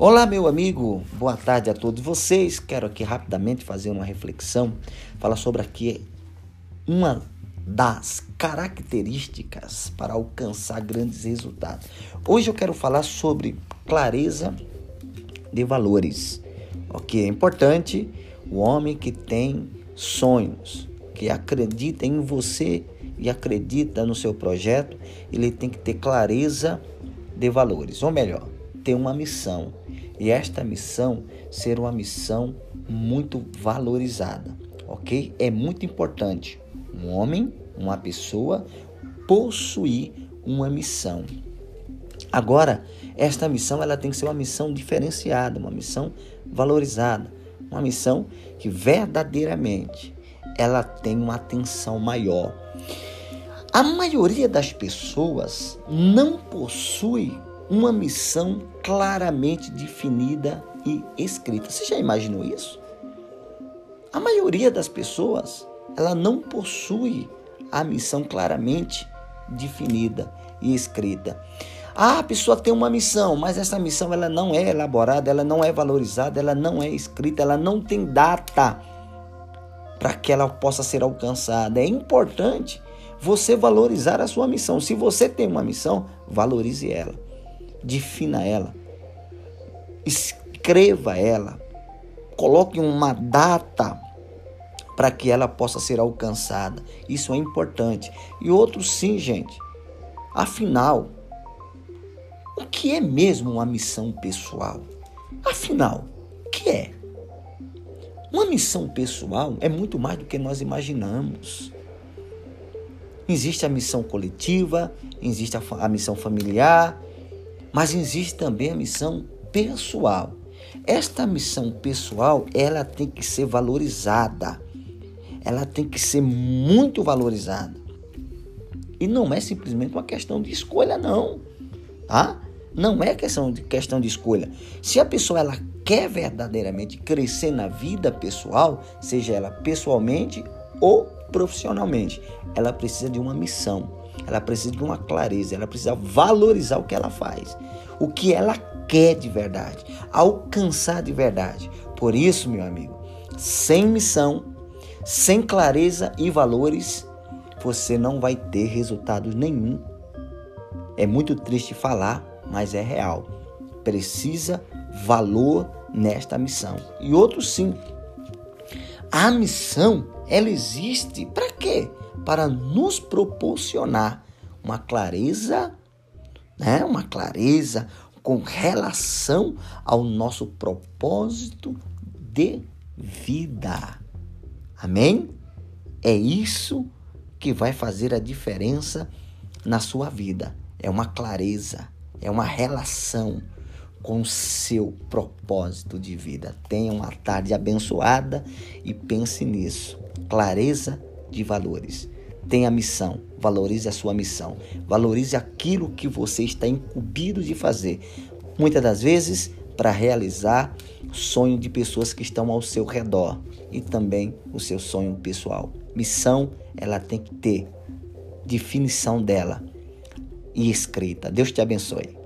Olá, meu amigo, boa tarde a todos vocês. Quero aqui rapidamente fazer uma reflexão, falar sobre aqui uma das características para alcançar grandes resultados. Hoje eu quero falar sobre clareza de valores. Ok, é importante o homem que tem sonhos, que acredita em você e acredita no seu projeto, ele tem que ter clareza de valores, ou melhor, ter uma missão. E esta missão ser uma missão muito valorizada, ok? É muito importante um homem, uma pessoa, possuir uma missão. Agora, esta missão ela tem que ser uma missão diferenciada, uma missão valorizada, uma missão que verdadeiramente ela tem uma atenção maior. A maioria das pessoas não possui uma missão claramente definida e escrita. Você já imaginou isso? A maioria das pessoas, ela não possui a missão claramente definida e escrita. Ah, a pessoa tem uma missão, mas essa missão ela não é elaborada, ela não é valorizada, ela não é escrita, ela não tem data para que ela possa ser alcançada. É importante você valorizar a sua missão. Se você tem uma missão, valorize ela, defina ela, escreva ela, coloque uma data para que ela possa ser alcançada. Isso é importante. E outro sim, gente. Afinal, o que é mesmo uma missão pessoal? Afinal, o que é? Uma missão pessoal é muito mais do que nós imaginamos. Existe a missão coletiva, existe a, a missão familiar, mas existe também a missão pessoal. Esta missão pessoal, ela tem que ser valorizada. Ela tem que ser muito valorizada. E não é simplesmente uma questão de escolha, não. Tá? Não é questão de, questão de escolha. Se a pessoa ela quer verdadeiramente crescer na vida pessoal, seja ela pessoalmente ou profissionalmente, ela precisa de uma missão, ela precisa de uma clareza, ela precisa valorizar o que ela faz, o que ela quer de verdade, alcançar de verdade. Por isso, meu amigo, sem missão, sem clareza e valores, você não vai ter resultado nenhum. É muito triste falar, mas é real. Precisa valor nesta missão. E outro sim. A missão, ela existe para quê? Para nos proporcionar uma clareza, né? Uma clareza com relação ao nosso propósito de vida. Amém? É isso que vai fazer a diferença na sua vida. É uma clareza é uma relação com o seu propósito de vida. Tenha uma tarde abençoada e pense nisso. Clareza de valores. Tenha missão, valorize a sua missão, valorize aquilo que você está incumbido de fazer. Muitas das vezes para realizar o sonho de pessoas que estão ao seu redor e também o seu sonho pessoal. Missão, ela tem que ter definição dela e escrita. Deus te abençoe.